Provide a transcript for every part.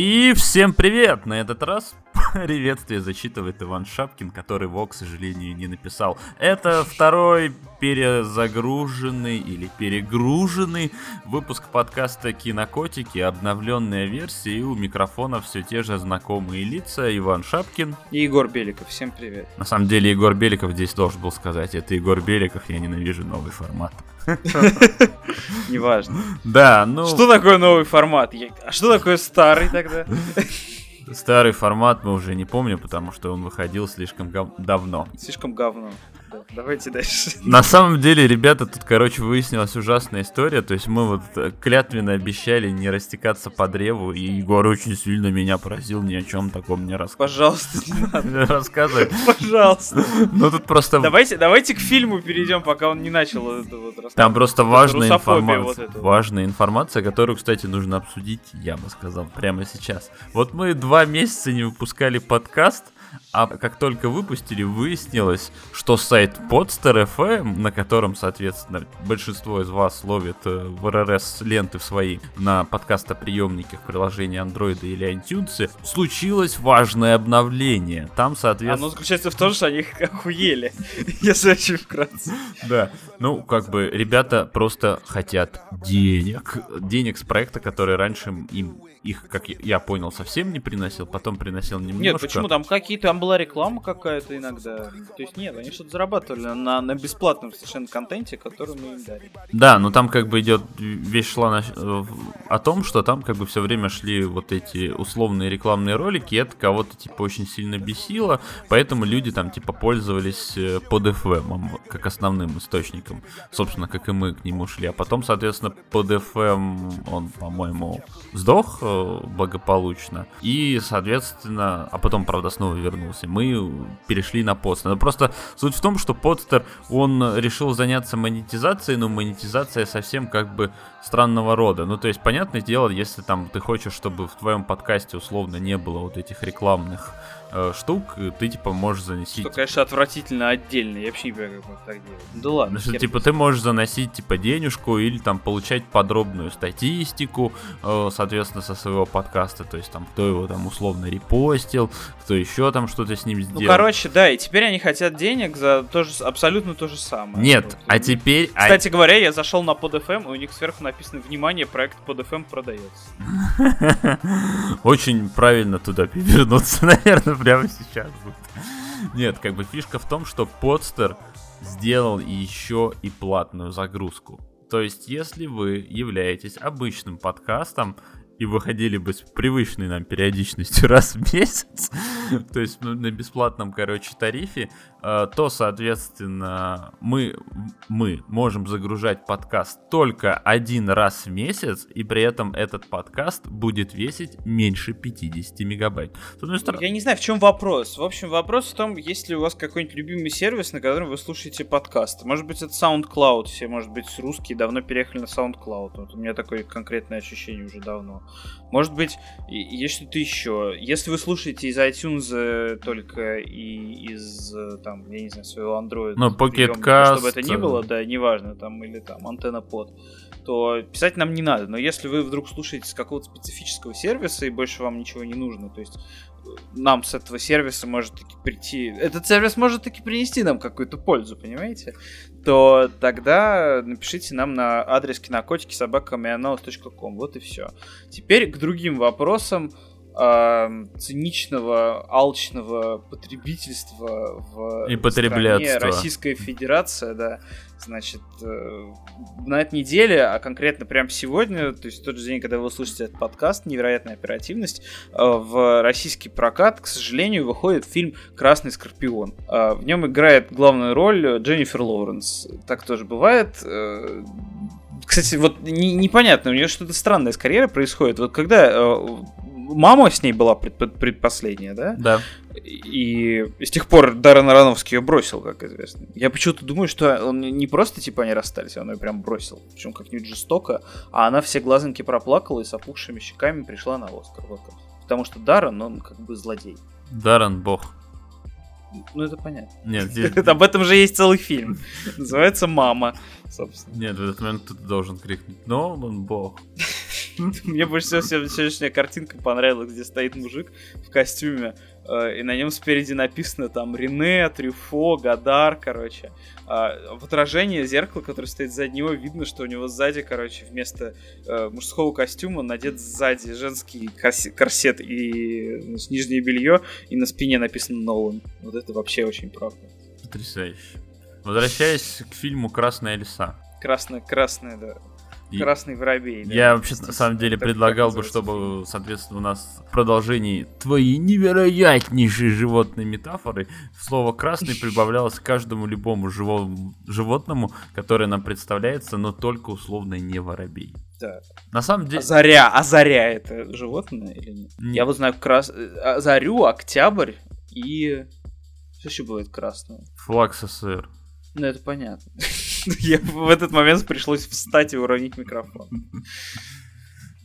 И всем привет! На этот раз приветствие зачитывает Иван Шапкин, который его, к сожалению, не написал. Это второй перезагруженный или перегруженный выпуск подкаста Кинокотики, обновленная версия, и у микрофона все те же знакомые лица. Иван Шапкин. И Егор Беликов. Всем привет. На самом деле Егор Беликов здесь должен был сказать, это Егор Беликов, я ненавижу новый формат. Неважно. Да, ну... Что такое новый формат? А что такое старый тогда? Старый формат мы уже не помним, потому что он выходил слишком гов... давно. Слишком говно. Да, давайте дальше. На самом деле, ребята, тут, короче, выяснилась ужасная история. То есть мы вот э, клятвенно обещали не растекаться по древу, и Егор очень сильно меня поразил, ни о чем таком не рассказывал. Пожалуйста, не надо. Рассказывай. Пожалуйста. Ну тут просто... Давайте, давайте к фильму перейдем, пока он не начал это вот рассказывать. Там просто важная вот информация, эта. важная информация, которую, кстати, нужно обсудить, я бы сказал, прямо сейчас. Вот мы два месяца не выпускали подкаст, а как только выпустили, выяснилось, что сайт Podster FM, на котором, соответственно, большинство из вас ловит э, в РРС ленты в свои на подкастоприемниках приложения Android или iTunes, случилось важное обновление. Там, соответственно... Оно заключается в том, что они охуели, если очень вкратце. Да, ну, как бы, ребята просто хотят денег. Денег с проекта, который раньше им их, как я понял, совсем не приносил, потом приносил немножко. Нет, почему? Там какие-то, там была реклама какая-то иногда. То есть нет, они что-то зарабатывали на, на бесплатном совершенно контенте, который мы им дали. Да, но там как бы идет вещь шла на- э, о том, что там как бы все время шли вот эти условные рекламные ролики, и это кого-то типа очень сильно бесило, поэтому люди там типа пользовались э, под FM как основным источником, собственно, как и мы к нему шли, а потом, соответственно, под FM он, по-моему, сдох э, благополучно, и, соответственно, а потом, правда, снова вернулся, мы перешли на подстер. Но просто суть в том, что подстер, он решил заняться монетизацией, но монетизация совсем как бы странного рода. Ну, то есть, понятное дело, если там ты хочешь, чтобы в твоем подкасте условно не было вот этих рекламных э, штук, ты типа можешь заносить... Что, конечно, отвратительно отдельно. Я вообще не понимаю, как можно так делать. Да ладно. Ну, что, типа ты можешь заносить типа денежку или там получать подробную статистику, э, соответственно, со своего подкаста, то есть там кто его там условно репостил, кто еще там что-то с ним сделал. Ну, короче, да, и теперь они хотят денег за то же, абсолютно то же самое. Нет, Вот. а теперь... а- Кстати говоря, я зашел на PodFM, и у них сверху написано «Внимание, проект PodFM продается». Очень правильно туда перевернуться, наверное, прямо сейчас. Нет, как бы фишка в том, что подстер сделал еще и платную загрузку. То есть, если вы являетесь обычным подкастом и выходили бы с привычной нам периодичностью раз в месяц, то есть ну, на бесплатном, короче, тарифе, то, соответственно, мы, мы можем загружать подкаст только один раз в месяц, и при этом этот подкаст будет весить меньше 50 мегабайт. С одной стороны, Я не знаю, в чем вопрос. В общем, вопрос в том, есть ли у вас какой-нибудь любимый сервис, на котором вы слушаете подкасты. Может быть, это SoundCloud, все, может быть, русские давно переехали на SoundCloud. Вот у меня такое конкретное ощущение уже давно. Может быть, есть что-то еще. Если вы слушаете из iTunes э, только и из, э, там, я не знаю, своего Android, Ну, Pocket приемника, Cast, чтобы это ни было, да, неважно, там, или там, антенна под, то писать нам не надо. Но если вы вдруг слушаете с какого-то специфического сервиса и больше вам ничего не нужно, то есть э, нам с этого сервиса может таки прийти... Этот сервис может таки принести нам какую-то пользу, понимаете? То тогда напишите нам на адрес кинокотики собакамианаус.ком. Вот и все. Теперь к другим вопросам эм, циничного, алчного потребительства в И стране. Российская Федерация, да. Значит, э, на этой неделе, а конкретно прямо сегодня, то есть в тот же день, когда вы слушаете этот подкаст, невероятная оперативность, э, в российский прокат, к сожалению, выходит фильм «Красный Скорпион». Э, В нем играет главную роль Дженнифер Лоуренс. Так тоже бывает. Э, Кстати, вот не- непонятно, у нее что-то странное с карьерой происходит. Вот когда э, мама с ней была пред- пред- предпоследняя, да? да. И с тех пор Даррен Аронофский ее бросил, как известно. Я почему-то думаю, что он не просто типа они расстались, а он ее прям бросил. Причем как-нибудь жестоко. А она все глазоньки проплакала и с опухшими щеками пришла на Оскар. Вот как. Потому что Даррен, он как бы злодей. Даррен бог. Ну, это понятно. Нет, здесь... Об этом же есть целый фильм. Называется «Мама», собственно. Нет, в этот момент ты должен крикнуть «Но он бог». Мне больше всего сегодняшняя картинка понравилась, где стоит мужик в костюме, э, и на нем спереди написано там Рене, Трюфо, Гадар, короче. А в отражении зеркала, которое стоит сзади него, видно, что у него сзади, короче, вместо э, мужского костюма надет сзади женский корсет и значит, нижнее белье, и на спине написано Нолан. Вот это вообще очень правда. Потрясающе. Возвращаясь к фильму «Красная лиса». Красная, красная, да. Красный воробей. Да, я вообще на самом деле предлагал бы, чтобы, соответственно, у нас в продолжении твои невероятнейшие животные метафоры слово красный прибавлялось к каждому любому живому животному, которое нам представляется, но только условно не воробей. Да. На самом деле... А заря, а заря это животное или нет? нет. Я вот знаю крас... А зарю, октябрь и... Что еще бывает красное? Флаг СССР. Ну, это понятно. Я в этот момент пришлось встать и уронить микрофон.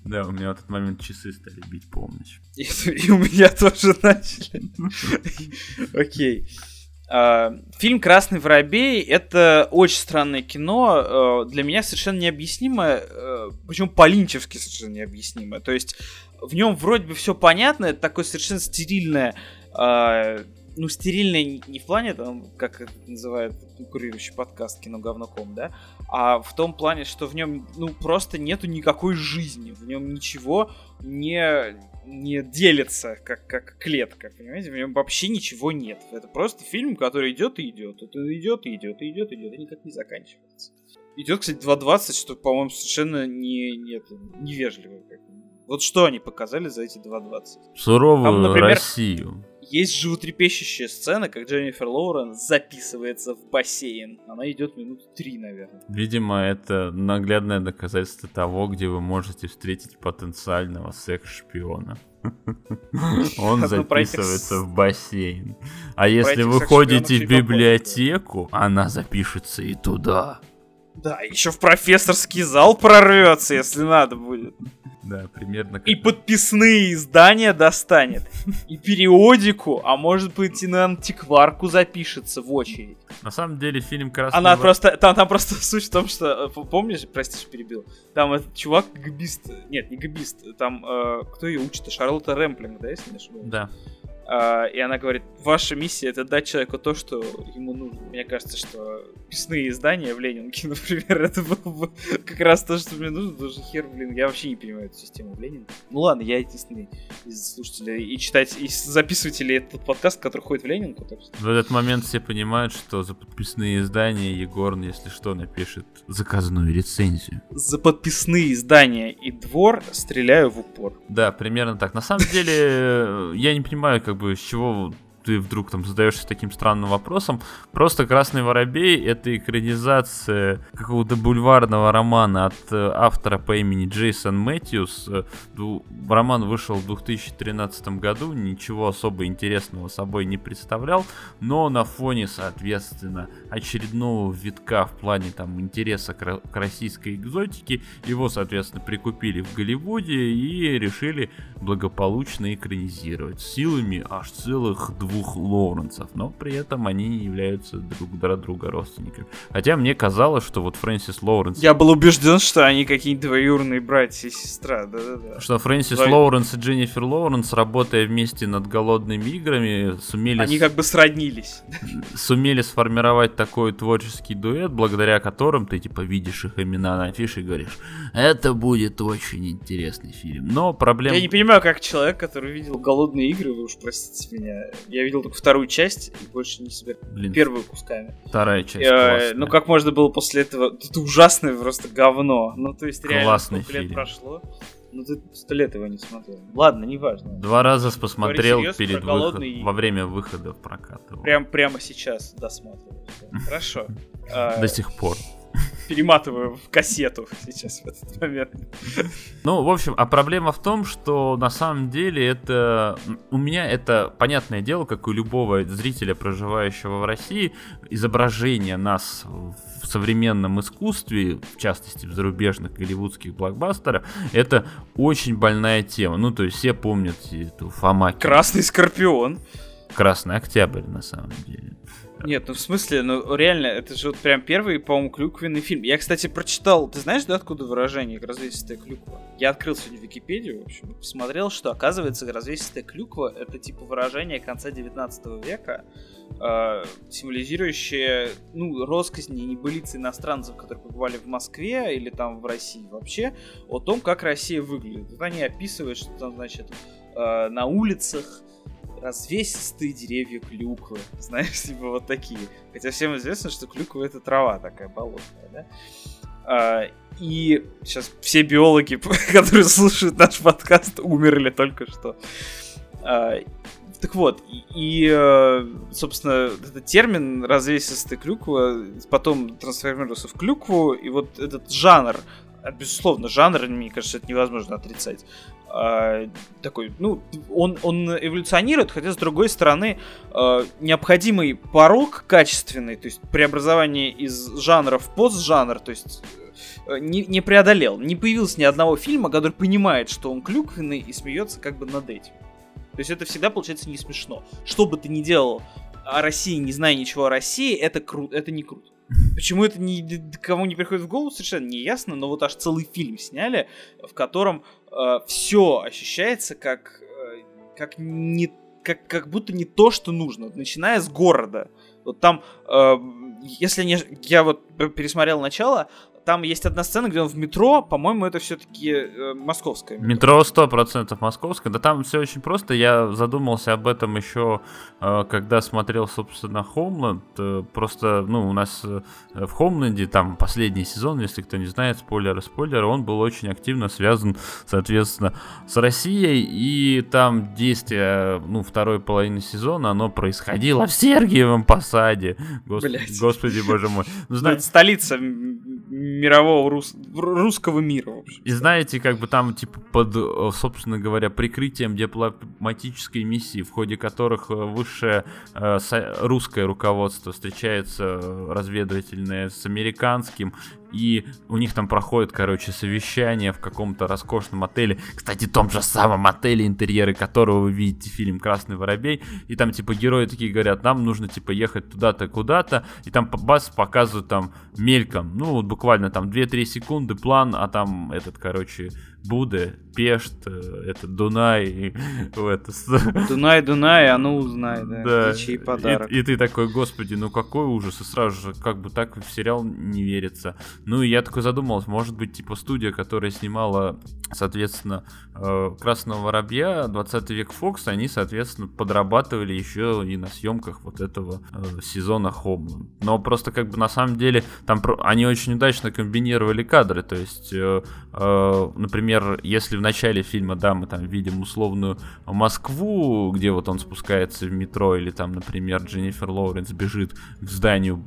Да, у меня в этот момент часы стали бить полночь. И, и у меня тоже начали. Окей. Uh, фильм Красный воробей это очень странное кино, uh, для меня совершенно необъяснимое, uh, причем по-линчевски совершенно необъяснимое. То есть в нем вроде бы все понятно, это такое совершенно стерильное ну, стерильный не в плане, там, как это называют конкурирующий подкаст кино говноком, да, а в том плане, что в нем, ну, просто нету никакой жизни, в нем ничего не, не делится, как, как клетка, понимаете, в нем вообще ничего нет. Это просто фильм, который идет и идет, это идет и идет и идет и идет, и никак не заканчивается. Идет, кстати, 2.20, что, по-моему, совершенно не, нет, невежливо. Вот что они показали за эти 2.20? Суровую Там, например, Россию есть животрепещущая сцена, как Дженнифер Лоуренс записывается в бассейн. Она идет минут три, наверное. Видимо, это наглядное доказательство того, где вы можете встретить потенциального секс-шпиона. Он записывается в бассейн. А если вы ходите в библиотеку, она запишется и туда. Да, еще в профессорский зал прорвется, если надо будет. Да, примерно. Как... И подписные издания достанет. И периодику, а может быть и на антикварку запишется в очередь. На самом деле фильм Красный Она просто, там, там просто суть в том, что, э, помнишь, прости, что перебил, там этот чувак габист, нет, не габист, там, э, кто ее учит, Шарлотта Рэмплинг, да, если не ошибаюсь? Да. Uh, и она говорит, ваша миссия это дать человеку то, что ему нужно. Мне кажется, что писные издания в Ленинке, например, это было бы как раз то, что мне нужно, потому что хер, блин, я вообще не понимаю эту систему в Ленинке. Ну ладно, я единственный из слушателей и читать, и записывателей этот подкаст, который ходит в Ленинку. Так что... В этот момент все понимают, что за подписные издания Егор, если что, напишет заказную рецензию. За подписные издания и двор стреляю в упор. Да, примерно так. На самом деле, я не понимаю, как как бы с чего ты вдруг там задаешься таким странным вопросом. Просто «Красный воробей» — это экранизация какого-то бульварного романа от э, автора по имени Джейсон Мэтьюс. Э, роман вышел в 2013 году, ничего особо интересного собой не представлял, но на фоне, соответственно, очередного витка в плане там интереса к российской экзотике, его, соответственно, прикупили в Голливуде и решили благополучно экранизировать силами аж целых двух двух Лоуренсов, но при этом они не являются друг для друга родственниками. Хотя мне казалось, что вот Фрэнсис Лоуренс... Я был убежден, что они какие-то двоюродные братья и сестра, да-да-да. Что Фрэнсис Двой... Лоуренс и Дженнифер Лоуренс, работая вместе над «Голодными играми», сумели... Они как бы сроднились. Сумели сформировать такой творческий дуэт, благодаря которым ты, типа, видишь их имена на афише и говоришь, это будет очень интересный фильм. Но проблема... Я не понимаю, как человек, который видел «Голодные игры», вы уж простите меня, я я видел только вторую часть и больше не себе Блин, первую кусками. Вторая часть э, Ну как можно было после этого... Это ужасное просто говно. Ну то есть реально Классный сколько фильм. лет прошло. Ну ты сто лет его не смотрел. Ладно, неважно. Два раза посмотрел перед выходом, во время выхода в прокат. Прям, прямо сейчас досматриваю. Хорошо. До сих пор перематываю в кассету сейчас в этот момент. Ну, в общем, а проблема в том, что на самом деле это... У меня это понятное дело, как у любого зрителя, проживающего в России, изображение нас в современном искусстве, в частности в зарубежных голливудских блокбастерах, это очень больная тема. Ну, то есть все помнят эту Фома... Красный Скорпион. Красный Октябрь, на самом деле. Нет, ну в смысле, ну реально, это же вот прям первый, по-моему, клюквенный фильм. Я, кстати, прочитал, ты знаешь, да, откуда выражение «развесистая клюква»? Я открыл сегодня Википедию, в общем, посмотрел, что, оказывается, развесистая клюква — это типа выражение конца 19 века, э, символизирующее, ну, росказни и небылицы иностранцев, которые побывали в Москве или там в России вообще, о том, как Россия выглядит. Вот они описывают, что там, значит, э, на улицах развесистые деревья клюквы. Знаешь, типа вот такие. Хотя всем известно, что клюква это трава такая болотная, да? А, и сейчас все биологи, которые слушают наш подкаст, умерли только что. А, так вот, и, и, э, собственно, этот термин развесистая клюква потом трансформировался в клюкву, и вот этот жанр, а, безусловно, жанр, мне кажется, это невозможно отрицать, э, такой, ну, он, он эволюционирует, хотя, с другой стороны, э, необходимый порог качественный, то есть преобразование из жанра в постжанр, то есть э, не, не преодолел. Не появилось ни одного фильма, который понимает, что он клюквенный и смеется как бы над этим. То есть это всегда получается не смешно. Что бы ты ни делал о России, не зная ничего о России, это круто, это не круто. Почему это ни, кому не приходит в голову, совершенно не ясно, но вот аж целый фильм сняли, в котором э, все ощущается как, э, как, не, как, как будто не то, что нужно, начиная с города. Вот там, э, если не... Я вот пересмотрел начало, там есть одна сцена, где он в метро, по-моему, это все-таки э, московское. Метро сто процентов московское. Да там все очень просто. Я задумался об этом еще, э, когда смотрел, собственно, Хомланд. Э, просто, ну, у нас э, в Хомленде, там последний сезон, если кто не знает, спойлеры, спойлеры, он был очень активно связан, соответственно, с Россией. И там действие, ну, второй половины сезона, оно происходило в Сергиевом Посаде. Гос... Господи, боже мой. Ну, знаете, столица мирового рус... русского мира. В общем. И знаете, как бы там, типа, под, э, собственно говоря, прикрытием дипломатической миссии, в ходе которых э, высшее э, русское руководство встречается разведывательное с американским, и у них там проходит, короче, совещание в каком-то роскошном отеле. Кстати, том же самом отеле, интерьеры которого вы видите фильм «Красный воробей». И там, типа, герои такие говорят, нам нужно, типа, ехать туда-то, куда-то. И там бас показывают там мельком, ну, вот буквально там 2-3 секунды план, а там этот, короче, Буде, Пешт, э, это Дунай, и, это... Дунай, Дунай, а ну узнай, да, да. И, подарок. И, и ты такой, господи, ну какой ужас, и сразу же как бы так в сериал не верится. Ну и я такой задумался, может быть, типа студия, которая снимала, соответственно, э, Красного Воробья, 20 век Фокс, они, соответственно, подрабатывали еще и на съемках вот этого э, сезона Хоумленд. Но просто как бы на самом деле там они очень удачно комбинировали кадры, то есть, например, например, если в начале фильма, да, мы там видим условную Москву, где вот он спускается в метро, или там, например, Дженнифер Лоуренс бежит к зданию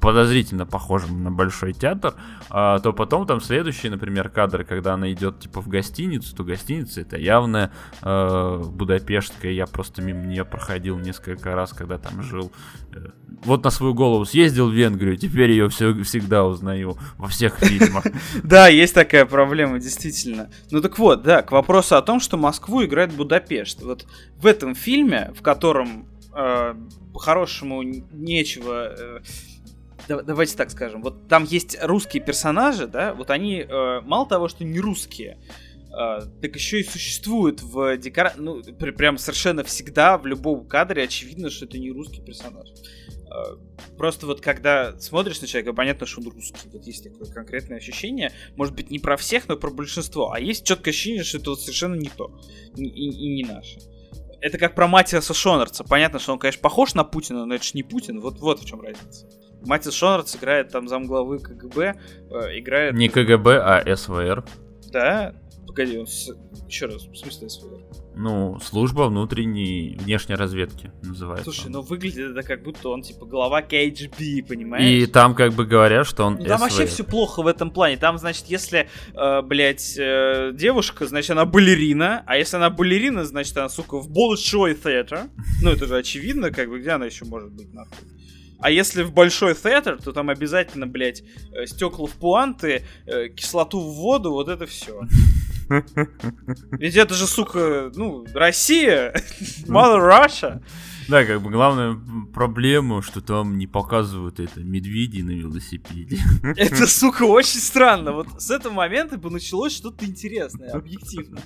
подозрительно похожим на большой театр, а, то потом там следующие, например, кадры, когда она идет типа в гостиницу, то гостиница это явная э, Будапештская, я просто мимо нее проходил несколько раз, когда там жил. Э, вот на свою голову съездил в Венгрию, теперь ее все, всегда узнаю во всех фильмах. Да, есть такая проблема, действительно. Ну так вот, да, к вопросу о том, что Москву играет Будапешт. Вот в этом фильме, в котором э, по-хорошему нечего э, давайте так скажем, вот там есть русские персонажи, да, вот они э, мало того, что не русские, э, так еще и существуют в декорации, ну, прям совершенно всегда в любом кадре очевидно, что это не русский персонаж. Э, просто вот когда смотришь на человека, понятно, что он русский. Вот есть такое конкретное ощущение. Может быть, не про всех, но про большинство. А есть четкое ощущение, что это вот совершенно не то. И, и, и не наше это как про Матиаса Шонерца. Понятно, что он, конечно, похож на Путина, но это же не Путин. Вот, вот в чем разница. Матис Шонерц играет там замглавы КГБ, э, играет... Не КГБ, а СВР. Да? Погоди, он с... еще раз, в смысле СВР? Ну, служба внутренней, внешней разведки называется. Слушай, он. ну выглядит это как будто он типа глава KGB, понимаешь? И там как бы говорят, что он ну, Там вообще все плохо в этом плане. Там, значит, если, э, блядь, э, девушка, значит, она балерина, а если она балерина, значит, она, сука, в Bolshoi Theater. Ну, это же очевидно, как бы, где она еще может быть, нахуй? А если в большой театр, то там обязательно, блядь, э, стекла в пуанты, э, кислоту в воду, вот это все. Ведь это же, сука, ну, Россия, Mother Russia. Да, как бы главная проблема, что там не показывают это медведи на велосипеде. Это, сука, очень странно. Вот с этого момента бы началось что-то интересное, объективно.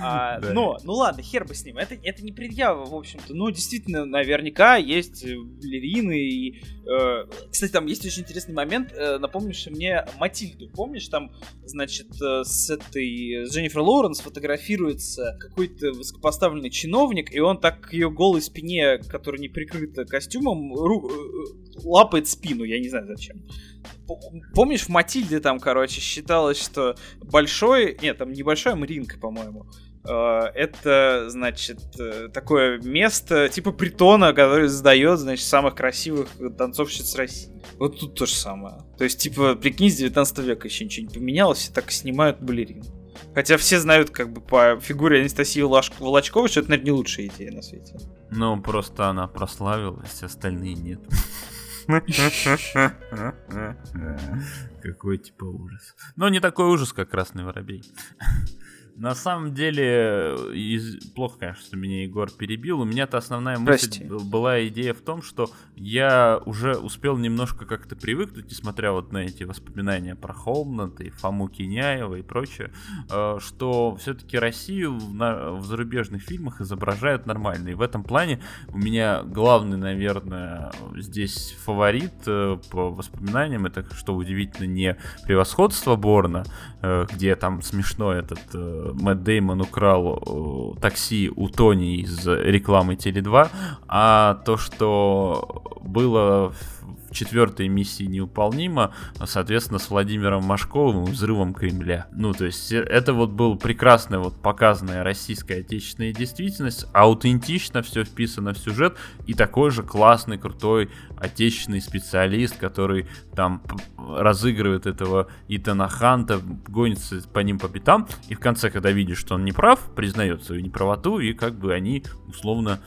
А, да. Но, ну ладно, хер бы с ним. Это, это не предъява, в общем-то. Ну, действительно, наверняка есть балерины. И, э, кстати, там есть очень интересный момент. Э, напомнишь мне Матильду. Помнишь, там, значит, э, с этой с Дженнифер Лоуренс фотографируется какой-то высокопоставленный чиновник, и он так к ее голой спине спине, которая не прикрыта костюмом, ру... Э, лапает спину, я не знаю зачем. Помнишь, в Матильде там, короче, считалось, что большой... Нет, там небольшой, а ринг, по-моему. Э, это, значит, э, такое место, типа притона, который сдает, значит, самых красивых танцовщиц России. Вот тут то же самое. То есть, типа, прикинь, с 19 века еще ничего не поменялось, все так снимают балерин. Хотя все знают, как бы, по фигуре Анастасии Волочковой, что это, наверное, не лучшая идея на свете. Ну, просто она прославилась, остальные нет. Какой типа ужас. Но не такой ужас, как Красный Воробей. На самом деле, из... плохо, конечно, что меня Егор перебил. У меня-то основная мысль Прости. была идея в том, что я уже успел немножко как-то привыкнуть, несмотря вот на эти воспоминания про Холмната и Фому Киняева и прочее, э, что все-таки Россию в, на... в зарубежных фильмах изображают нормально. И в этом плане у меня главный, наверное, здесь фаворит э, по воспоминаниям, это, что удивительно, не превосходство Борна, э, где там смешно этот Мэтт Деймон украл э, такси у Тони из рекламы Теле2, а то, что было четвертой миссии невыполнимо, соответственно, с Владимиром Машковым и взрывом Кремля. Ну, то есть, э, это вот был прекрасная вот показанная российская отечественная действительность, аутентично все вписано в сюжет, и такой же классный, крутой отечественный специалист, который там разыгрывает этого Итана Ханта, гонится по ним по пятам, и в конце, когда видишь, что он не прав, признает свою неправоту, и как бы они условно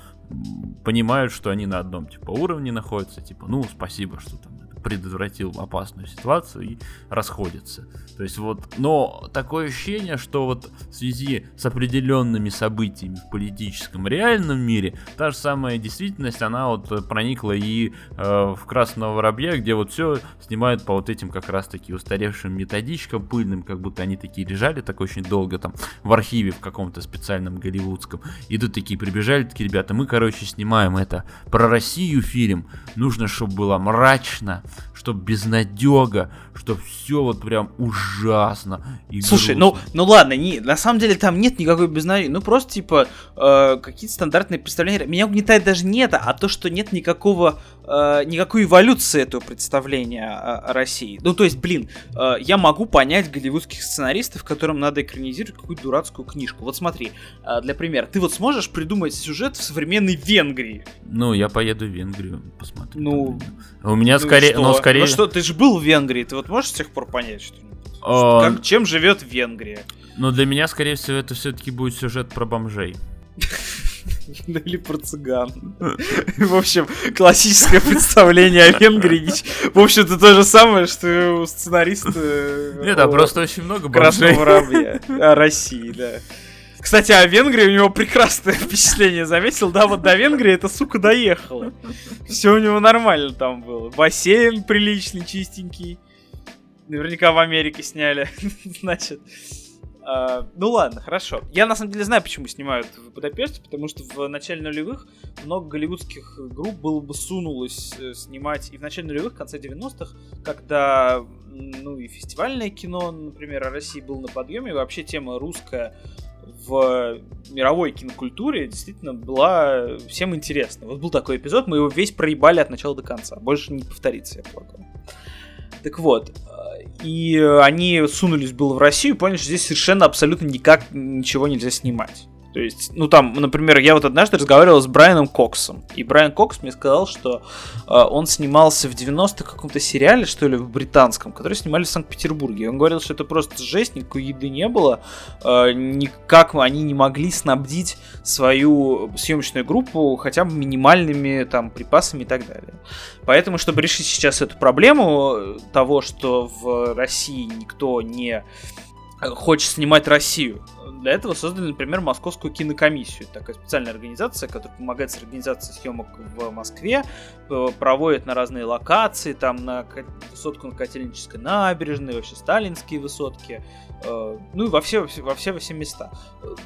понимают, что они на одном типа уровне находятся, типа, ну, спасибо, что там предотвратил опасную ситуацию и расходятся. То есть вот, но такое ощущение, что вот в связи с определенными событиями в политическом реальном мире, та же самая действительность, она вот проникла и э, в Красного Воробья, где вот все снимают по вот этим как раз таки устаревшим методичкам пыльным, как будто они такие лежали так очень долго там в архиве в каком-то специальном голливудском. И тут такие прибежали, такие ребята, мы, короче, снимаем это про Россию фильм, нужно, чтобы было мрачно, чтоб безнадега, чтоб все вот прям ужасно. И Слушай, ну, ну ладно, не, на самом деле там нет никакой безнадеги, ну просто типа э, какие-то стандартные представления. Меня угнетает даже не это, а то, что нет никакого э, никакой эволюции этого представления о, о России. Ну то есть, блин, э, я могу понять голливудских сценаристов, которым надо экранизировать какую-то дурацкую книжку. Вот смотри, э, для примера, ты вот сможешь придумать сюжет в современной Венгрии? Ну я поеду в Венгрию посмотрю. Ну, у меня ну скорее, ну скорее. Ну что, ты же был в Венгрии, ты вот можешь с тех пор понять что-нибудь? А... Как, чем живет Венгрия? Но для меня, скорее всего, это все-таки будет сюжет про бомжей. Или про цыган. В общем, классическое представление о Венгрии. В общем-то, то же самое, что у сценариста... Нет, а просто очень много бомжей. Красного воробья. О России, да. Кстати, о Венгрии у него прекрасное впечатление. Заметил, да, вот до Венгрии эта сука доехала. Все у него нормально там было. Бассейн приличный, чистенький. Наверняка в Америке сняли. Значит. Uh, ну ладно, хорошо. Я на самом деле знаю, почему снимают в Будапеште, потому что в начале нулевых много голливудских групп было бы сунулось э, снимать и в начале нулевых, в конце 90-х, когда ну и фестивальное кино, например, о России было на подъеме, и вообще тема русская в мировой кинокультуре действительно была всем интересна. Вот был такой эпизод, мы его весь проебали от начала до конца. Больше не повторится, я полагаю. Так вот, и они сунулись было в Россию поняли, что здесь совершенно абсолютно никак ничего нельзя снимать. То есть, ну там, например, я вот однажды разговаривал с Брайаном Коксом, и Брайан Кокс мне сказал, что э, он снимался в 90-х в каком-то сериале, что ли, в британском, который снимали в Санкт-Петербурге. Он говорил, что это просто жесть, никакой еды не было, э, никак они не могли снабдить свою съемочную группу хотя бы минимальными там припасами и так далее. Поэтому, чтобы решить сейчас эту проблему того, что в России никто не хочет снимать Россию. Для этого создали, например, Московскую кинокомиссию. Такая специальная организация, которая помогает с организацией съемок в Москве, э, проводит на разные локации, там на высотку на Котельнической набережной, вообще сталинские высотки, э, ну и во все, во все, во все места.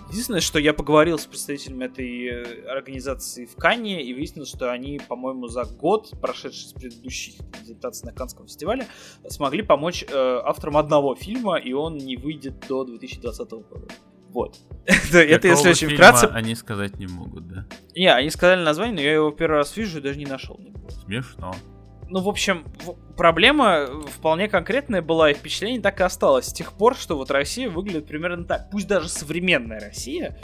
Единственное, что я поговорил с представителями этой э, организации в Канне и выяснилось, что они, по-моему, за год, прошедший с предыдущих презентаций на Канском фестивале, смогли помочь авторам одного фильма, и он не выйдет до 2020 года. Вот. это если очень вкратце. Они сказать не могут, да? Не, они сказали название, но я его первый раз вижу и даже не нашел. Смешно. Ну, в общем, проблема вполне конкретная была, и впечатление так и осталось. С тех пор, что вот Россия выглядит примерно так. Пусть даже современная Россия,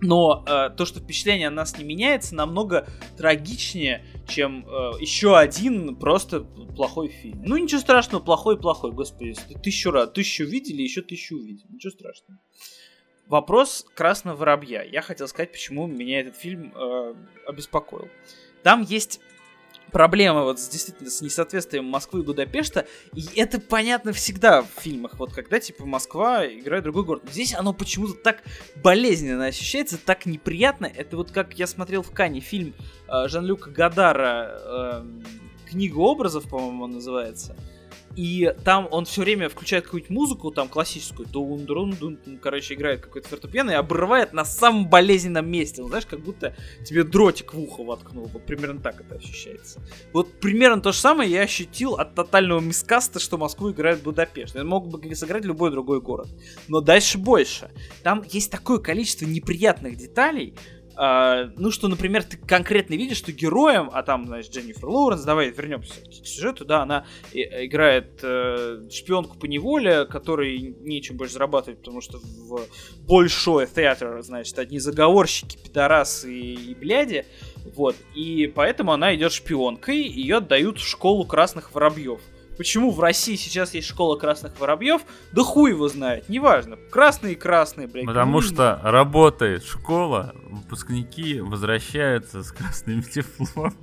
но э, то, что впечатление о нас не меняется, намного трагичнее, чем э, еще один просто плохой фильм. Ну, ничего страшного, плохой-плохой, господи. Тысячу раз, тысячу видели, еще тысячу увидели. Ничего страшного. Вопрос красного воробья. Я хотел сказать, почему меня этот фильм э, обеспокоил. Там есть проблема вот с, действительно с несоответствием Москвы и Будапешта, и это понятно всегда в фильмах, вот когда типа Москва играет другой город. здесь оно почему-то так болезненно ощущается, так неприятно. Это вот как я смотрел в Кане фильм э, Жан-Люка Гадара э, «Книга образов», по-моему, он называется. И там он все время включает какую-нибудь музыку, там классическую, дун дун дун короче, играет какой-то фортепиано и обрывает на самом болезненном месте. Ну, знаешь, как будто тебе дротик в ухо воткнул. Вот примерно так это ощущается. Вот примерно то же самое я ощутил от тотального мискаста, что Москву играет Будапешт. Я мог бы сыграть любой другой город. Но дальше больше. Там есть такое количество неприятных деталей, Uh, ну, что, например, ты конкретно видишь, что героем, а там, значит, Дженнифер Лоуренс, давай вернемся к сюжету, да, она играет э, шпионку по неволе, которой нечем больше зарабатывать, потому что в большой театр, значит, одни заговорщики, пидорасы и, и бляди, вот, и поэтому она идет шпионкой, ее отдают в школу красных воробьев. Почему в России сейчас есть школа красных воробьев? Да хуй его знает, неважно. Красные и красные, блядь. Потому ну, что работает школа, выпускники возвращаются с красными дипломами.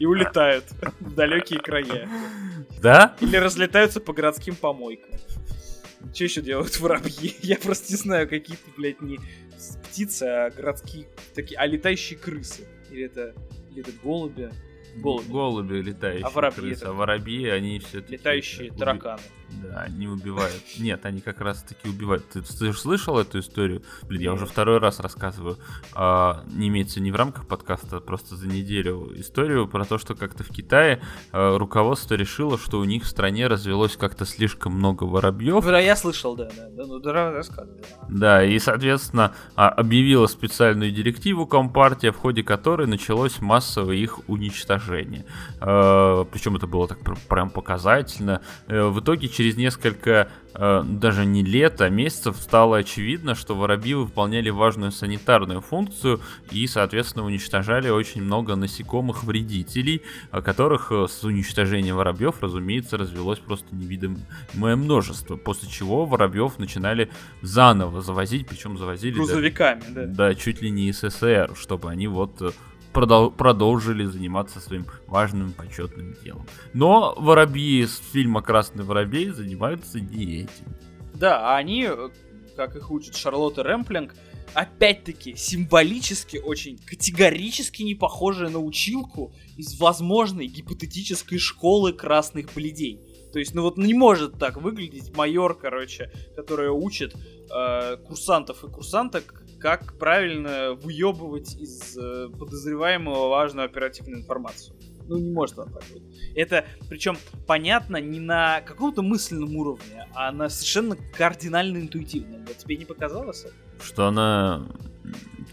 И улетают в далекие края. Да? Или разлетаются по городским помойкам. Что еще делают воробьи? Я просто не знаю, какие-то, блядь, не птицы, а городские, такие, а летающие крысы. Или это, или это голуби. Голуби. Голуби летающие. А воробьи. Крысы. А воробьи, они все Летающие тараканы. Да, они убивают. Нет, они как раз таки убивают. Ты, ты же слышал эту историю? Блин, я уже второй раз рассказываю. А, не имеется не в рамках подкаста, а просто за неделю. Историю про то, что как-то в Китае а, руководство решило, что у них в стране развелось как-то слишком много воробьев. Да, я слышал, да, да. да ну, да, рассказывай. Да, и, соответственно, а, объявила специальную директиву Компартия, в ходе которой началось массовое их уничтожение. А, причем это было так прям показательно. Э, в итоге через несколько, э, даже не лет, а месяцев стало очевидно, что воробьи выполняли важную санитарную функцию и, соответственно, уничтожали очень много насекомых-вредителей, которых э, с уничтожением воробьев, разумеется, развелось просто невидимое множество, после чего воробьев начинали заново завозить, причем завозили... Грузовиками, да. Да, чуть ли не СССР, чтобы они вот э, продол- продолжили заниматься своим важным почетным делом. Но воробьи из фильма «Красный воробей» занимаются не этим. Да, они, как их учит Шарлотта Рэмплинг, опять-таки символически очень категорически не похожая на училку из возможной гипотетической школы красных бледей. То есть, ну вот не может так выглядеть майор, короче, которая учит э, курсантов и курсанток, как правильно выебывать из э, подозреваемого важную оперативную информацию. Ну, не может она так быть. Это, причем, понятно не на каком-то мысленном уровне, а на совершенно кардинально интуитивном. Вот тебе не показалось это? Что она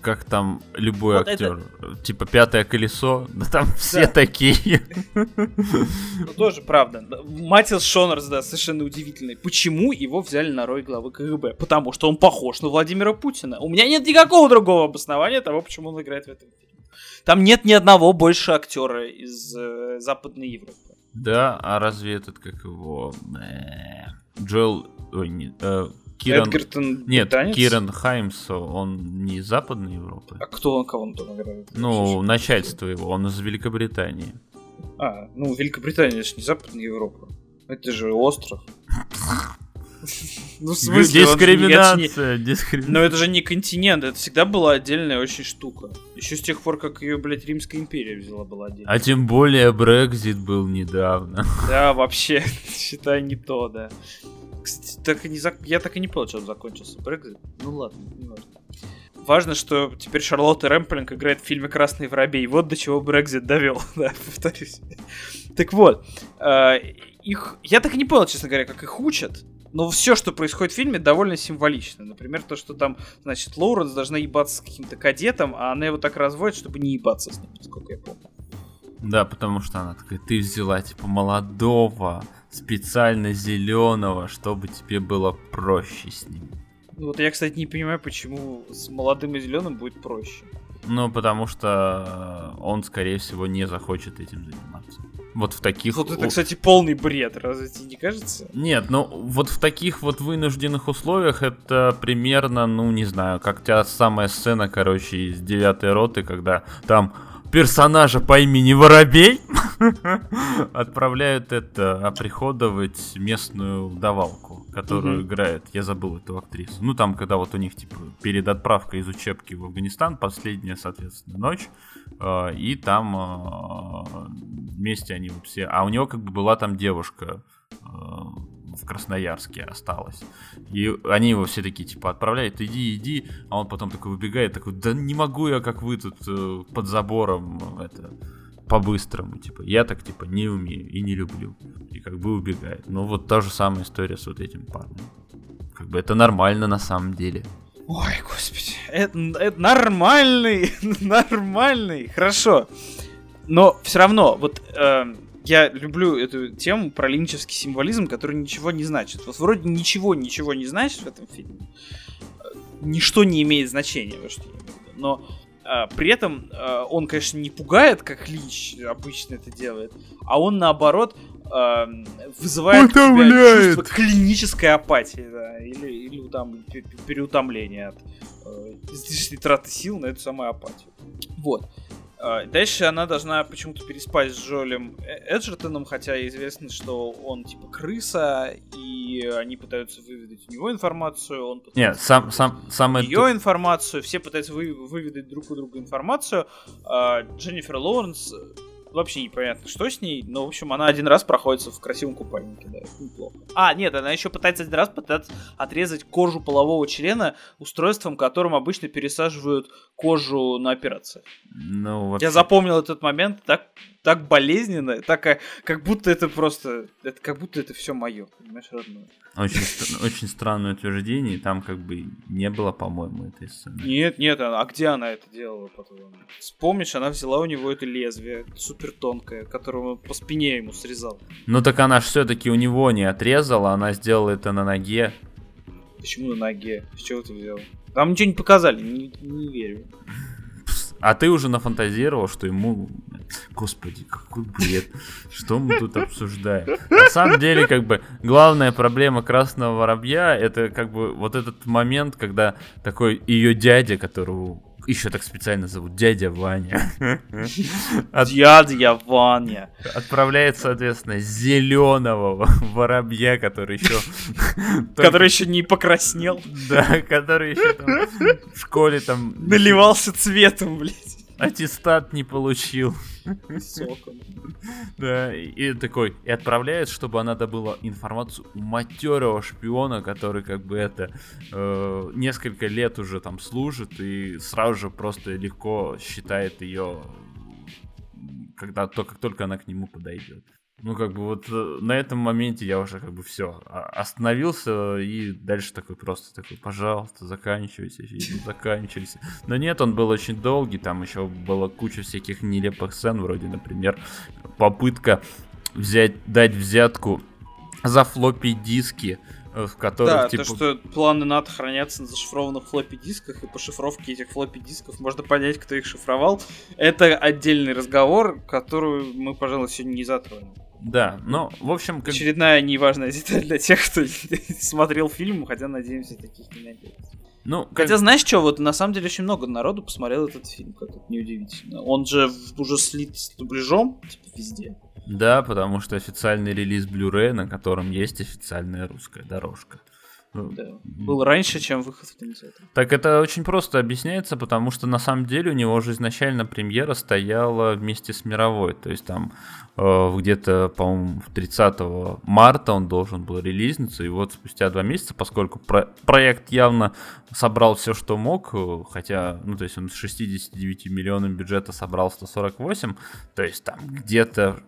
как там любой вот актер, это... типа пятое колесо, да там все да. такие. Ну тоже правда. Матил Шонерс, да, совершенно удивительный. Почему его взяли на роль главы КГБ? Потому что он похож на Владимира Путина. У меня нет никакого другого обоснования того, почему он играет в этом фильме. Там нет ни одного больше актера из э, Западной Европы. Да, а разве этот, как его... Э, Джоэл... Ой, не, э, Киран... Эдгертон Нет, британец? Киран Хаймс, он не из Западной Европы. А кто он, кого он там играет? Ну, начальство его, он из Великобритании. А, ну, Великобритания, это же не Западная Европа. Это же остров. Ну, в смысле, Дискриминация, дискриминация. Но это же не континент, это всегда была отдельная очень штука. Еще с тех пор, как ее, блядь, Римская империя взяла, была отдельно. А тем более Брекзит был недавно. Да, вообще, считай, не то, да. Кстати, так и не зак- я так и не понял, он закончился. Брекзит? Ну ладно, не важно. Важно, что теперь Шарлотта Рэмплинг играет в фильме «Красный воробей». Вот до чего Брекзит довел, да, повторюсь. Так вот, э, их... Я так и не понял, честно говоря, как их учат. Но все, что происходит в фильме, довольно символично. Например, то, что там, значит, Лоуренс должна ебаться с каким-то кадетом, а она его так разводит, чтобы не ебаться с ним, сколько я помню. Да, потому что она такая, ты взяла типа молодого, специально зеленого, чтобы тебе было проще с ним. Вот я, кстати, не понимаю, почему с молодым и зеленым будет проще. Ну, потому что э, он, скорее всего, не захочет этим заниматься. Вот в таких... Вот это, кстати, полный бред, разве тебе не кажется? Нет, ну вот в таких вот вынужденных условиях это примерно, ну не знаю, как та самая сцена, короче, из девятой роты, когда там персонажа по имени Воробей отправляют это оприходовать местную давалку, которую играет, я забыл эту актрису. Ну там, когда вот у них типа перед отправкой из учебки в Афганистан, последняя, соответственно, ночь, э, и там э, вместе они вот все, а у него как бы была там девушка э, в Красноярске осталась. И они его все такие, типа, отправляют, иди, иди, а он потом такой выбегает, такой, да не могу я, как вы тут э, под забором, это, по-быстрому, типа, я так, типа, не умею и не люблю. И как бы убегает. Ну, вот та же самая история с вот этим парнем. Как бы это нормально на самом деле. Ой, господи. Это, это нормальный, нормальный, хорошо. Но все равно, вот э, я люблю эту тему про линчевский символизм, который ничего не значит. Вот вроде ничего, ничего не значит в этом фильме. Э, Ничто не имеет значения, вот что. Но э, при этом э, он, конечно, не пугает, как Линч обычно это делает, а он наоборот э, вызывает чувство клинической апатии, да, или, или пе- переутомления от э, излишней траты сил на эту самую апатию. Вот. А, Дальше она должна почему-то переспать с Джолем Э- Эджертоном, хотя известно, что он типа крыса, и они пытаются выведать у него информацию, он Нет, сам, сам, самое... ее информацию, все пытаются вы- выведать друг у друга информацию. А, Дженнифер Лоуренс вообще непонятно, что с ней, но, в общем, она один раз проходится в красивом купальнике, да, это неплохо. А, нет, она еще пытается один раз пытаться отрезать кожу полового члена устройством, которым обычно пересаживают кожу на операциях. Ну, вообще... Я запомнил этот момент так, так болезненно, так э, как будто это просто, это как будто это все мое, понимаешь, родное. Очень, очень странное утверждение, и там как бы не было, по-моему, этой сцены. Нет, нет, а а где она это делала потом? Вспомнишь, она взяла у него это лезвие, супер тонкое, которое он по спине ему срезал. Ну так она ж все-таки у него не отрезала, она сделала это на ноге. Почему на ноге? С чего ты взял? Там ничего не показали, не, не верю. А ты уже нафантазировал, что ему... Господи, какой бред. Что мы тут обсуждаем? На самом деле, как бы, главная проблема Красного Воробья, это как бы вот этот момент, когда такой ее дядя, которого еще так специально зовут, дядя Ваня, от- Дядя Ваня. отправляет, соответственно, зеленого воробья, который еще... Который еще не покраснел. Да, который еще там в школе там Наливался цветом, блядь. Аттестат не получил. Соком. Да, и, и такой, и отправляет, чтобы она добыла информацию у матерого шпиона, который как бы это э, несколько лет уже там служит и сразу же просто легко считает ее, когда то, как только она к нему подойдет. Ну, как бы вот э, на этом моменте я уже как бы все остановился и дальше такой просто такой, пожалуйста, заканчивайся, фильм, заканчивайся. Но нет, он был очень долгий, там еще была куча всяких нелепых сцен, вроде, например, попытка взять, дать взятку за флоппи диски, э, в которых Да, типа... то, что планы НАТО хранятся на зашифрованных флоппи дисках, и по шифровке этих флоппи дисков можно понять, кто их шифровал. Это отдельный разговор, который мы, пожалуй, сегодня не затронем. Да, ну, в общем, как... Очередная неважная деталь для тех, кто смотрел фильм, хотя, надеемся, таких не найдется. ну, как- Хотя, знаешь что, вот на самом деле очень много народу посмотрел этот фильм, как это неудивительно. Он же уже слит с дубляжом, типа, везде. Да, потому что официальный релиз Blu-ray, на котором есть официальная русская дорожка. Ну, да. Был раньше, чем выход в кинотеатр. Так это очень просто объясняется, потому что на самом деле у него же изначально премьера стояла вместе с мировой. То есть там э, где-то, по-моему, 30 марта он должен был релизниться. И вот спустя два месяца, поскольку про- проект явно собрал все, что мог, э, хотя, ну, то есть он с 69 миллионами бюджета собрал 148, то есть там где-то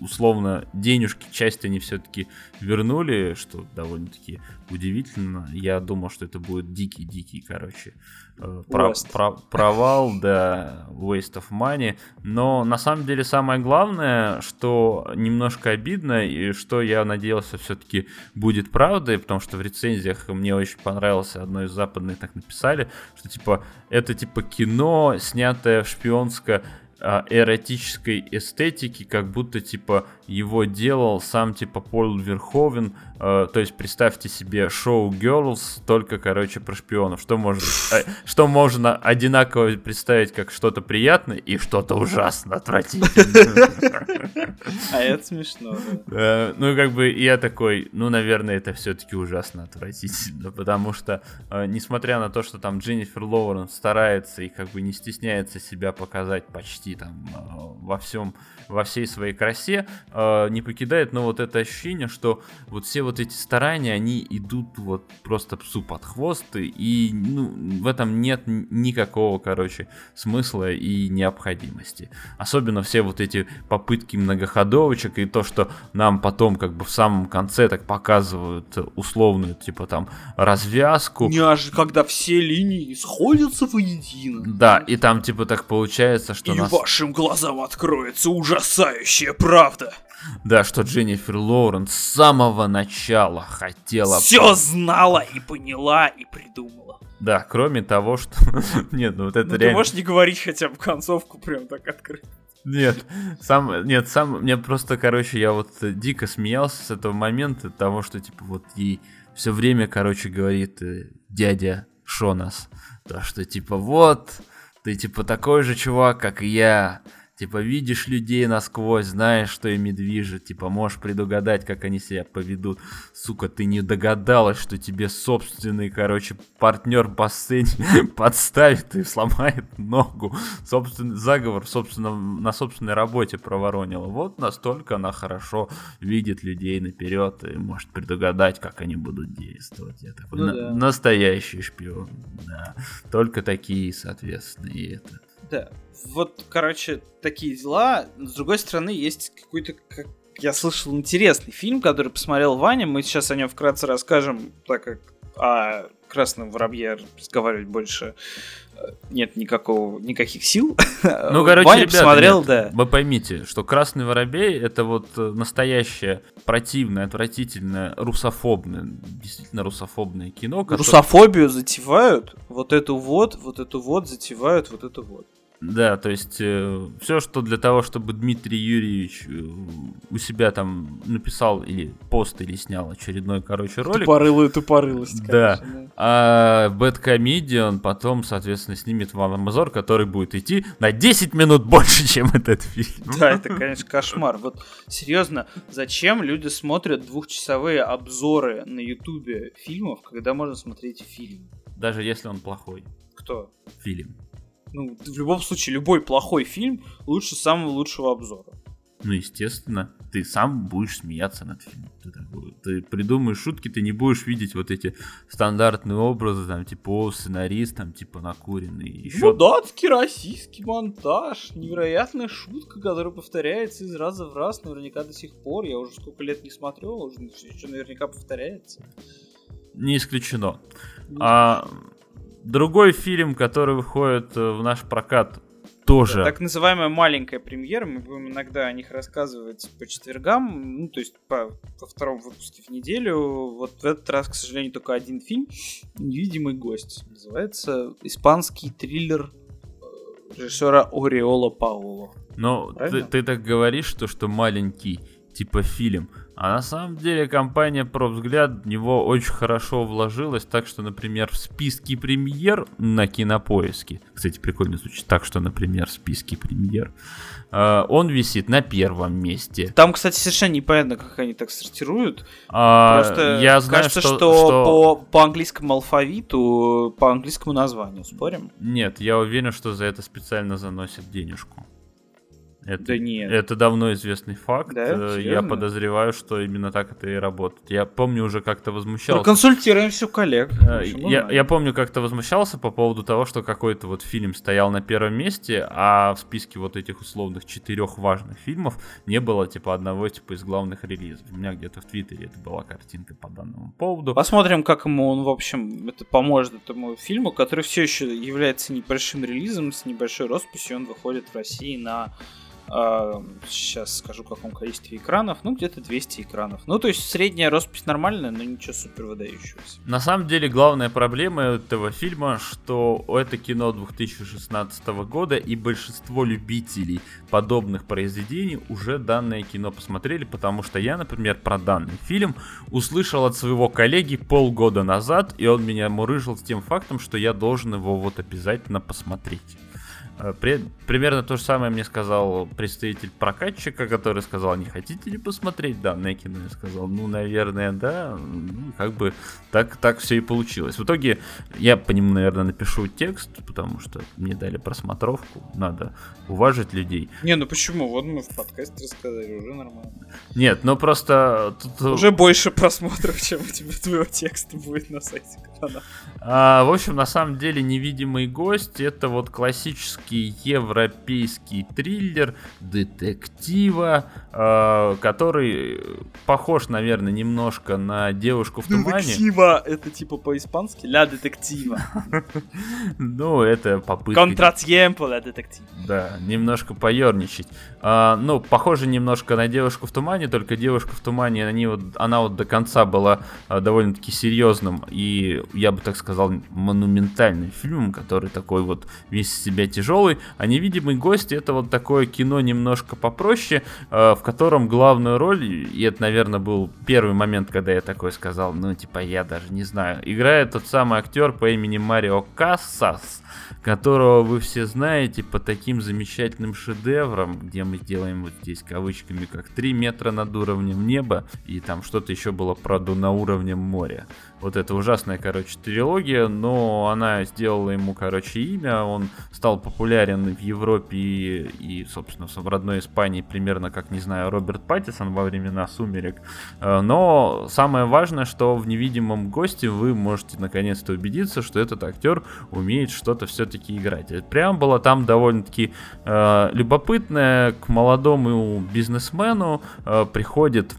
условно денежки часть они все-таки вернули, что довольно-таки удивительно. Я думал, что это будет дикий-дикий, короче, э, про, про, провал, да, waste of money. Но на самом деле самое главное, что немножко обидно, и что я надеялся все-таки будет правдой, потому что в рецензиях мне очень понравилось, одно из западных так написали, что типа это типа кино, снятое в шпионско эротической эстетики, как будто типа его делал сам типа Пол Верховен. Э, то есть представьте себе шоу Girls, только, короче, про шпионов. Что можно, э, что можно одинаково представить как что-то приятное и что-то ужасно отвратительное. А это смешно. Ну, как бы я такой, ну, наверное, это все-таки ужасно отвратительно, потому что, несмотря на то, что там Дженнифер Лоуренс старается и как бы не стесняется себя показать почти там э, во всем во всей своей красе, э, не покидает, но вот это ощущение, что вот все вот эти старания, они идут вот просто псу под хвост, и ну, в этом нет никакого, короче, смысла и необходимости. Особенно все вот эти попытки многоходовочек и то, что нам потом как бы в самом конце так показывают условную, типа там, развязку. Неожиданно, когда все линии сходятся воедино. Да, и там типа так получается, что... И нас... вашим глазам откроется ужас ужасающая правда. Да, что Дженнифер Лоуренс с самого начала хотела... Все знала и поняла и придумала. Да, кроме того, что... Нет, ну вот это ну, реально... Ты можешь не говорить хотя бы концовку прям так открыто. Нет, сам, нет, сам, мне просто, короче, я вот дико смеялся с этого момента, того, что, типа, вот ей все время, короче, говорит э, дядя Шонас, то, что, типа, вот, ты, типа, такой же чувак, как и я, Типа, видишь людей насквозь, знаешь, что ими движет, типа, можешь предугадать, как они себя поведут. Сука, ты не догадалась, что тебе собственный, короче, партнер по сцене подставит и сломает ногу. Собственный заговор собственно, на собственной работе проворонила. Вот настолько она хорошо видит людей наперед и может предугадать, как они будут действовать. Я такой ну, на- да. настоящий шпион, да. Только такие, соответственно, и это. Да. Вот, короче, такие дела. С другой стороны, есть какой-то, как я слышал, интересный фильм, который посмотрел Ваня. Мы сейчас о нем вкратце расскажем, так как о Красном Воробье разговаривать больше э, нет никакого, никаких сил. Ну, короче, Ваня ребята, посмотрел, нет, да. Вы поймите, что Красный Воробей это вот э, настоящее противное, отвратительное, русофобное, действительно русофобное кино. Которое... Русофобию затевают, вот эту вот, вот эту вот затевают, вот эту вот. Да, то есть э, все, что для того, чтобы Дмитрий Юрьевич э, у себя там написал или пост, или снял очередной, короче, ролик. Тупорылую тупорылость, конечно. Да. да. А Bad Comedian потом, соответственно, снимет вам Амазор, который будет идти на 10 минут больше, чем этот фильм. Да, это, конечно, кошмар. Вот серьезно, зачем люди смотрят двухчасовые обзоры на Ютубе фильмов, когда можно смотреть фильм? Даже если он плохой. Кто? Фильм. Ну, в любом случае, любой плохой фильм лучше самого лучшего обзора. Ну, естественно, ты сам будешь смеяться над фильмом. Ты, такой, ты придумаешь шутки, ты не будешь видеть вот эти стандартные образы, там, типа, о, сценарист, там, типа, накуренный. Еще... Ну да, российский монтаж, невероятная шутка, которая повторяется из раза в раз, наверняка до сих пор. Я уже сколько лет не смотрел, уже еще наверняка повторяется. Не исключено. А, Другой фильм, который выходит э, в наш прокат, тоже. Так называемая маленькая премьера, мы будем иногда о них рассказывать по четвергам, ну, то есть по, по втором выпуске в неделю. Вот в этот раз, к сожалению, только один фильм «Невидимый гость». Называется испанский триллер э, режиссера Ориола Пауло. Но ты, ты так говоришь, что, что маленький типа фильм. А на самом деле компания про взгляд в него очень хорошо вложилась, так что, например, в списке премьер на кинопоиске, кстати, прикольно звучит, так что, например, в списке премьер, э, он висит на первом месте. Там, кстати, совершенно непонятно, как они так сортируют. А, Просто я знаю, кажется, что, что, что- По, по английскому алфавиту, по английскому названию, спорим? Нет, я уверен, что за это специально заносят денежку. Это, Да нет. это давно известный факт. Да? Э, Я подозреваю, что именно так это и работает. Я помню уже как-то возмущался. Проконсультируемся у коллег. Э, Я, я помню, как-то возмущался по поводу того, что какой-то вот фильм стоял на первом месте, а в списке вот этих условных четырех важных фильмов не было типа одного типа из главных релизов. У меня где-то в Твиттере это была картинка по данному поводу. Посмотрим, как ему он, в общем, это поможет этому фильму, который все еще является небольшим релизом, с небольшой росписью. Он выходит в России на сейчас скажу, в каком количестве экранов. Ну, где-то 200 экранов. Ну, то есть средняя роспись нормальная, но ничего супер выдающегося. На самом деле, главная проблема этого фильма, что это кино 2016 года, и большинство любителей подобных произведений уже данное кино посмотрели, потому что я, например, про данный фильм услышал от своего коллеги полгода назад, и он меня мурыжил с тем фактом, что я должен его вот обязательно посмотреть. Э, при- примерно то же самое мне сказал представитель прокатчика, который сказал, не хотите ли посмотреть данное кино? Я сказал, ну, наверное, да. Ну, как бы так, так все и получилось. В итоге я по нему, наверное, напишу текст, потому что мне дали просмотровку. Надо уважить людей. Не, ну почему? Вот мы в подкасте рассказали, уже нормально. Нет, ну просто тут... Уже больше просмотров, чем у тебя твоего текста будет на сайте канала. А, в общем, на самом деле, «Невидимый гость» — это вот классический европейский триллер детектива, а, который похож, наверное, немножко на «Девушку в тумане». Детектива, это типа по-испански? Ля детектива. Ну, это попытка... Контратьемпо ля детектива. Да, немножко поерничать. А, ну, похоже немножко на девушку в тумане, только девушка в тумане, они вот, она вот до конца была а, довольно-таки серьезным и, я бы так сказал, монументальным фильмом, который такой вот весь из себя тяжелый. А невидимый гость это вот такое кино немножко попроще, а, в котором главную роль, и это, наверное, был первый момент, когда я такой сказал, ну, типа, я даже не знаю, играет тот самый актер по имени Марио Кассас, которого вы все знаете по таким замечательным шедеврам, где мы делаем вот здесь кавычками как 3 метра над уровнем неба, и там что-то еще было про до на уровнем моря. Вот это ужасная, короче, трилогия, но она сделала ему, короче, имя, он стал популярен в Европе и, и, собственно, в родной Испании примерно, как, не знаю, Роберт Паттисон во времена «Сумерек». Э, Но самое важное, что в «Невидимом госте» вы можете наконец-то убедиться, что этот актер умеет что-то все-таки играть. Прям было там довольно-таки э, любопытное к молодому бизнесмену э, приходит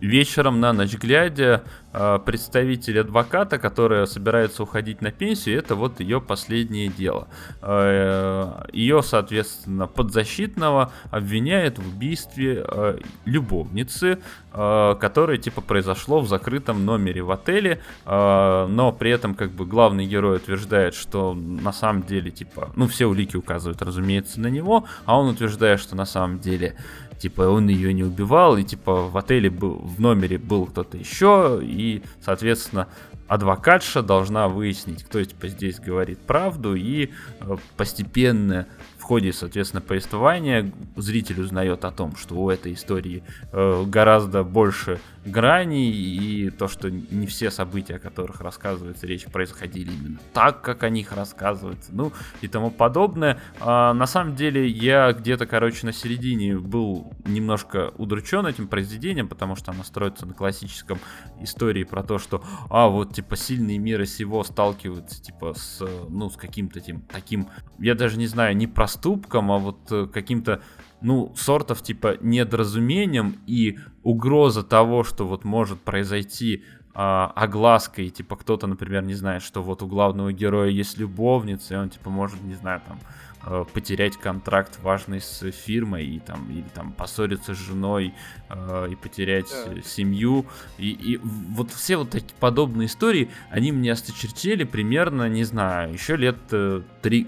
вечером на ночь глядя э, представитель адвоката, которая собирается уходить на пенсию, это вот ее последнее дело. Э, Ее, соответственно, подзащитного обвиняют в убийстве э, любовницы, которое типа произошло в закрытом номере в отеле, но при этом как бы главный герой утверждает, что на самом деле типа, ну все улики указывают, разумеется, на него, а он утверждает, что на самом деле типа он ее не убивал, и типа в отеле был, в номере был кто-то еще, и, соответственно, адвокатша должна выяснить, кто типа здесь говорит правду, и э, постепенно ходе, соответственно, повествования зритель узнает о том, что у этой истории э, гораздо больше граней, и то, что не все события, о которых рассказывается речь, происходили именно так, как о них рассказывается, ну и тому подобное. А, на самом деле я где-то, короче, на середине был немножко удручен этим произведением, потому что оно строится на классическом истории про то, что, а, вот, типа, сильные мира сего сталкиваются, типа, с, ну, с каким-то тем, таким, я даже не знаю, не проступком, а вот э, каким-то ну, сортов типа недоразумением и угроза того, что вот может произойти а, оглаской, типа кто-то, например, не знает, что вот у главного героя есть любовница, и он типа может, не знаю, там э, потерять контракт важный с фирмой и там или там поссориться с женой э, и потерять да. семью. И, и вот все вот такие подобные истории они мне осточертели примерно не знаю еще лет э, 3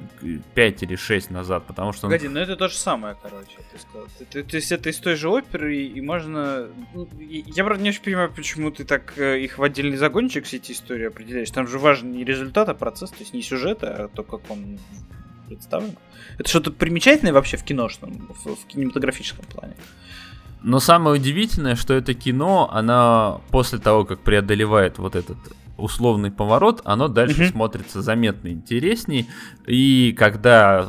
5 или 6 назад потому что Погоди, он... ну это то же самое короче ты сказал. Ты, ты, то есть это из той же оперы и, можно ну, я правда не очень понимаю почему ты так э, их в отдельный загончик все эти истории определяешь. Там же важен не результат а процесс то есть не сюжет а то как он представлено. Это что-то примечательное вообще в киношном, в, в кинематографическом плане. Но самое удивительное, что это кино, она после того, как преодолевает вот этот условный поворот, оно дальше mm-hmm. смотрится заметно интересней. И когда,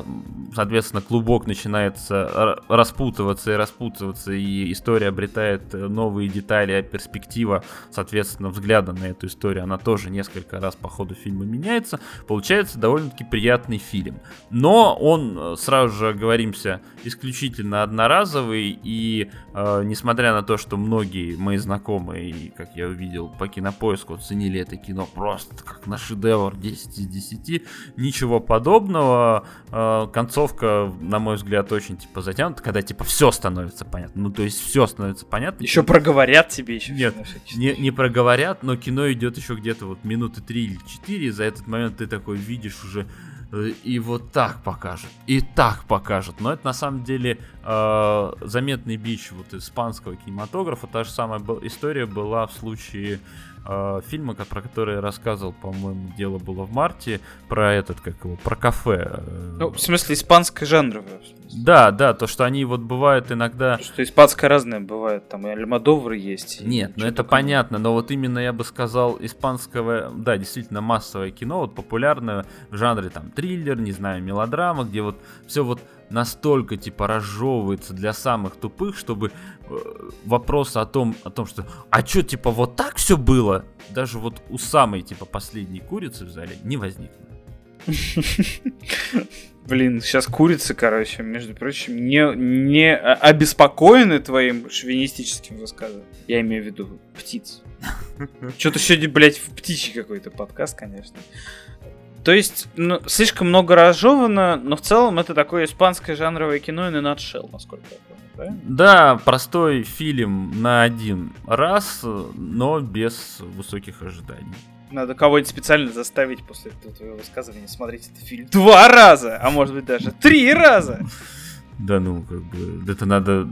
соответственно, клубок начинается распутываться и распутываться, и история обретает новые детали, а перспектива, соответственно, взгляда на эту историю, она тоже несколько раз по ходу фильма меняется, получается довольно-таки приятный фильм. Но он, сразу же говоримся, исключительно одноразовый, и э, несмотря на то, что многие мои знакомые, как я увидел по кинопоиску, ценили это это кино просто как на шедевр 10 из 10. Ничего подобного. Э, концовка, на мой взгляд, очень типа затянута, когда типа все становится понятно. Ну, то есть все становится понятно. Еще проговорят тебе еще. Нет, не, не проговорят, но кино идет еще где-то вот минуты 3 или 4. За этот момент ты такой видишь уже э, и вот так покажет, и так покажет. Но это на самом деле э, заметный бич вот испанского кинематографа. Та же самая история была в случае э, фильма, про который я рассказывал, по-моему, дело было в марте, про этот, как его, про кафе. Э. Ну, в смысле, испанское жанровое. Да, да, то, что они вот бывают иногда... Что испанское разное бывает, там и Альмадовры есть. Нет, ну это такое. понятно, но вот именно я бы сказал испанское, да, действительно массовое кино, вот популярное в жанре там триллер, не знаю, мелодрама, где вот все вот настолько типа разжевывается для самых тупых, чтобы э, вопрос о том, о том, что а что типа вот так все было, даже вот у самой типа последней курицы в зале не возникло. Блин, сейчас курицы, короче, между прочим, не, не обеспокоены твоим шовинистическим высказыванием. Я имею в виду птиц. Что-то сегодня, блядь, в птичий какой-то подкаст, конечно. То есть, ну, слишком много разжевано, но в целом это такое испанское жанровое кино и на nutshell, насколько я помню, правильно? Да, простой фильм на один раз, но без высоких ожиданий. Надо кого-нибудь специально заставить после этого твоего высказывания смотреть этот фильм два раза, а может быть даже три раза. Да ну, как бы, это надо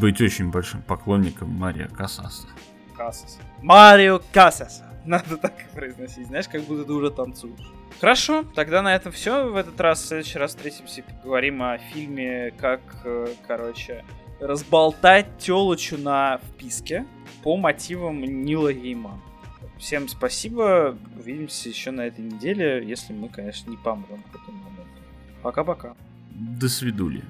быть очень большим поклонником Марио Касаса. Касаса. Марио Касаса. Надо так произносить, знаешь, как будто ты уже танцуешь. Хорошо, тогда на этом все. В этот раз, в следующий раз встретимся и поговорим о фильме, как, э, короче, разболтать телочу на вписке по мотивам Нила Геймана. Всем спасибо. Увидимся еще на этой неделе, если мы, конечно, не помрем к этому моменту. Пока-пока. До свидули.